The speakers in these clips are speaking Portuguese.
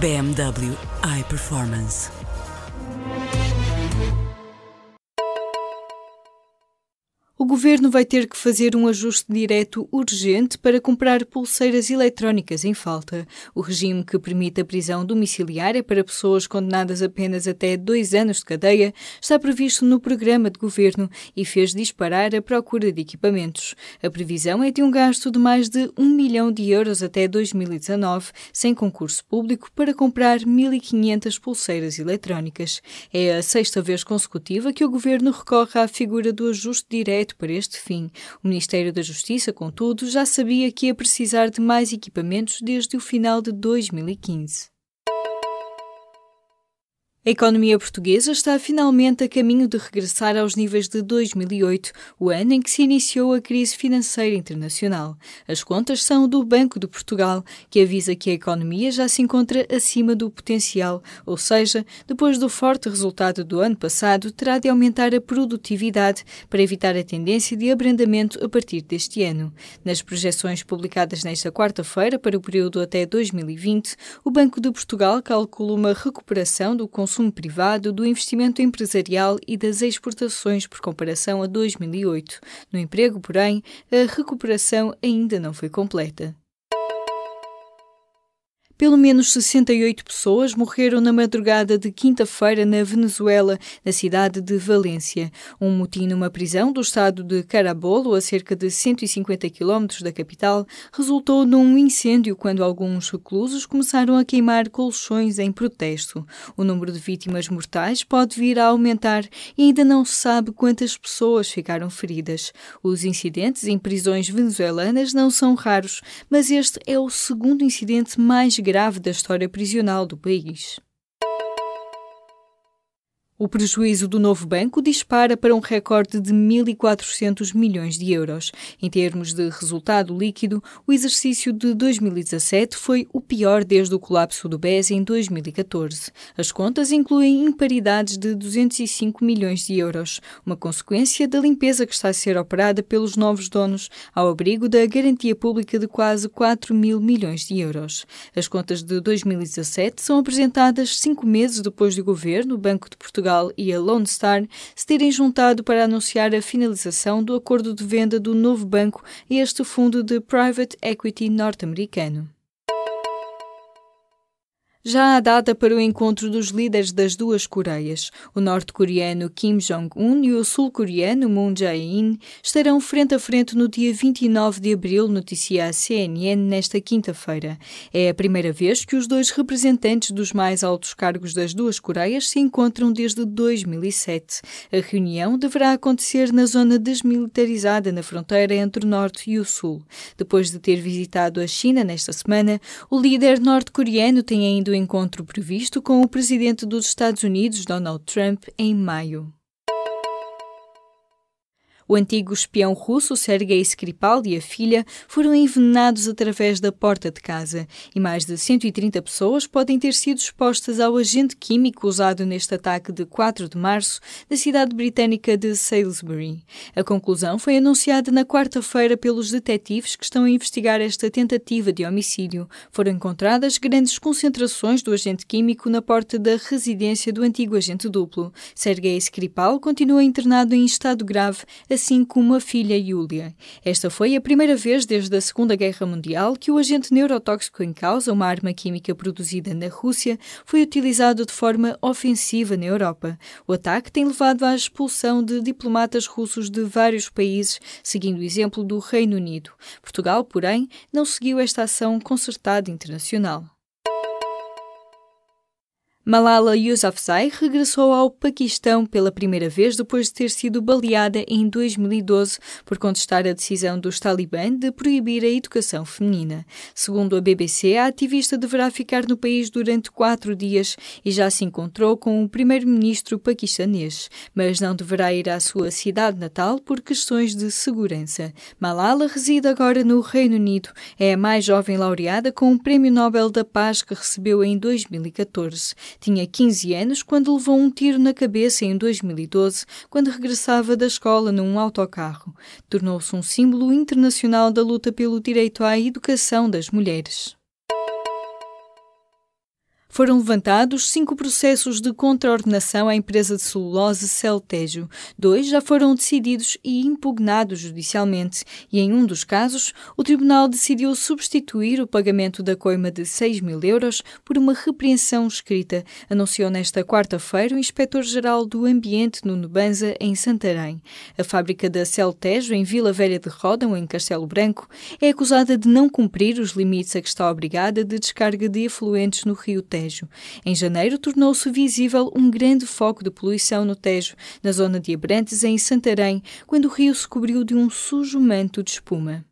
BMW iPerformance. O governo vai ter que fazer um ajuste direto urgente para comprar pulseiras eletrónicas em falta. O regime que permite a prisão domiciliária para pessoas condenadas apenas até dois anos de cadeia está previsto no programa de governo e fez disparar a procura de equipamentos. A previsão é de um gasto de mais de um milhão de euros até 2019, sem concurso público, para comprar 1.500 pulseiras eletrónicas. É a sexta vez consecutiva que o governo recorre à figura do ajuste direto para este fim. O Ministério da Justiça, contudo, já sabia que ia precisar de mais equipamentos desde o final de 2015. A economia portuguesa está finalmente a caminho de regressar aos níveis de 2008, o ano em que se iniciou a crise financeira internacional. As contas são do Banco de Portugal, que avisa que a economia já se encontra acima do potencial, ou seja, depois do forte resultado do ano passado, terá de aumentar a produtividade para evitar a tendência de abrandamento a partir deste ano. Nas projeções publicadas nesta quarta-feira para o período até 2020, o Banco de Portugal calcula uma recuperação do consumo consumo privado, do investimento empresarial e das exportações por comparação a 2008. No emprego, porém, a recuperação ainda não foi completa. Pelo menos 68 pessoas morreram na madrugada de quinta-feira na Venezuela, na cidade de Valência. Um motim numa prisão do estado de Carabobo, a cerca de 150 quilómetros da capital, resultou num incêndio quando alguns reclusos começaram a queimar colchões em protesto. O número de vítimas mortais pode vir a aumentar e ainda não se sabe quantas pessoas ficaram feridas. Os incidentes em prisões venezuelanas não são raros, mas este é o segundo incidente mais grave da história prisional do país. O prejuízo do novo banco dispara para um recorde de 1.400 milhões de euros. Em termos de resultado líquido, o exercício de 2017 foi o pior desde o colapso do BES em 2014. As contas incluem imparidades de 205 milhões de euros, uma consequência da limpeza que está a ser operada pelos novos donos, ao abrigo da garantia pública de quase 4 mil milhões de euros. As contas de 2017 são apresentadas cinco meses depois do governo, Banco de Portugal Portugal e a Lone Star se terem juntado para anunciar a finalização do acordo de venda do novo banco a este fundo de private equity norte-americano. Já há data para o encontro dos líderes das duas Coreias. O norte-coreano Kim Jong-un e o sul-coreano Moon Jae-in estarão frente a frente no dia 29 de abril, noticia a CNN nesta quinta-feira. É a primeira vez que os dois representantes dos mais altos cargos das duas Coreias se encontram desde 2007. A reunião deverá acontecer na zona desmilitarizada na fronteira entre o norte e o sul. Depois de ter visitado a China nesta semana, o líder norte-coreano tem ainda encontro previsto com o presidente dos Estados Unidos, Donald Trump, em maio. O antigo espião russo Sergei Skripal e a filha foram envenenados através da porta de casa e mais de 130 pessoas podem ter sido expostas ao agente químico usado neste ataque de 4 de março na cidade britânica de Salisbury. A conclusão foi anunciada na quarta-feira pelos detetives que estão a investigar esta tentativa de homicídio. Foram encontradas grandes concentrações do agente químico na porta da residência do antigo agente duplo. Sergei Skripal continua internado em estado grave assim como a filha Yulia. Esta foi a primeira vez desde a Segunda Guerra Mundial que o agente neurotóxico em causa, uma arma química produzida na Rússia, foi utilizado de forma ofensiva na Europa. O ataque tem levado à expulsão de diplomatas russos de vários países, seguindo o exemplo do Reino Unido. Portugal, porém, não seguiu esta ação concertada internacional. Malala Yousafzai regressou ao Paquistão pela primeira vez depois de ter sido baleada em 2012 por contestar a decisão dos Talibã de proibir a educação feminina. Segundo a BBC, a ativista deverá ficar no país durante quatro dias e já se encontrou com o primeiro-ministro paquistanês, mas não deverá ir à sua cidade natal por questões de segurança. Malala reside agora no Reino Unido. É a mais jovem laureada com o Prémio Nobel da Paz que recebeu em 2014. Tinha 15 anos quando levou um tiro na cabeça em 2012, quando regressava da escola num autocarro. Tornou-se um símbolo internacional da luta pelo direito à educação das mulheres foram levantados cinco processos de contraordenação à empresa de celulose Celtejo. Dois já foram decididos e impugnados judicialmente, e em um dos casos, o tribunal decidiu substituir o pagamento da coima de 6 mil euros por uma repreensão escrita, anunciou nesta quarta-feira o inspetor-geral do Ambiente no Banza, em Santarém. A fábrica da Celtejo, em Vila Velha de Rodão, em Castelo Branco, é acusada de não cumprir os limites a que está obrigada de descarga de efluentes no rio Tejo. Tejo. Em janeiro, tornou-se visível um grande foco de poluição no Tejo, na zona de Abrantes, em Santarém, quando o rio se cobriu de um sujo manto de espuma.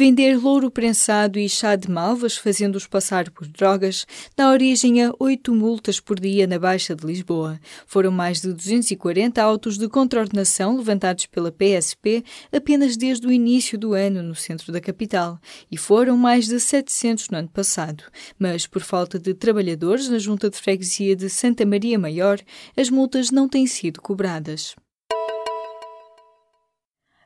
Vender louro prensado e chá de malvas, fazendo-os passar por drogas, dá origem a oito multas por dia na Baixa de Lisboa. Foram mais de 240 autos de contraordenação levantados pela PSP apenas desde o início do ano no centro da capital, e foram mais de 700 no ano passado. Mas, por falta de trabalhadores na Junta de Freguesia de Santa Maria Maior, as multas não têm sido cobradas.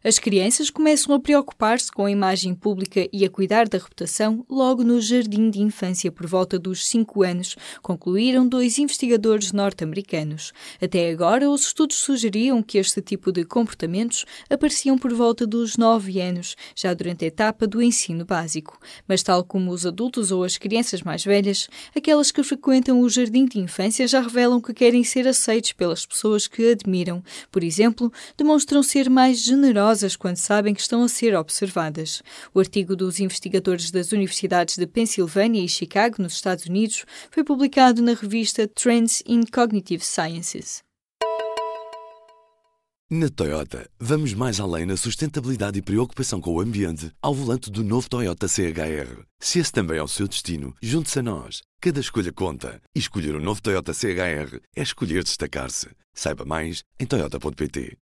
As crianças começam a preocupar-se com a imagem pública e a cuidar da reputação logo no jardim de infância por volta dos 5 anos, concluíram dois investigadores norte-americanos. Até agora, os estudos sugeriam que este tipo de comportamentos apareciam por volta dos 9 anos, já durante a etapa do ensino básico. Mas, tal como os adultos ou as crianças mais velhas, aquelas que frequentam o jardim de infância já revelam que querem ser aceitos pelas pessoas que admiram. Por exemplo, demonstram ser mais generosas quando sabem que estão a ser observadas. O artigo dos investigadores das universidades de Pensilvânia e Chicago, nos Estados Unidos, foi publicado na revista Trends in Cognitive Sciences. Na Toyota, vamos mais além na sustentabilidade e preocupação com o ambiente ao volante do novo Toyota CHR. Se esse também é o seu destino, junte-se a nós. Cada escolha conta. E escolher o um novo Toyota CHR é escolher destacar-se. Saiba mais em Toyota.pt.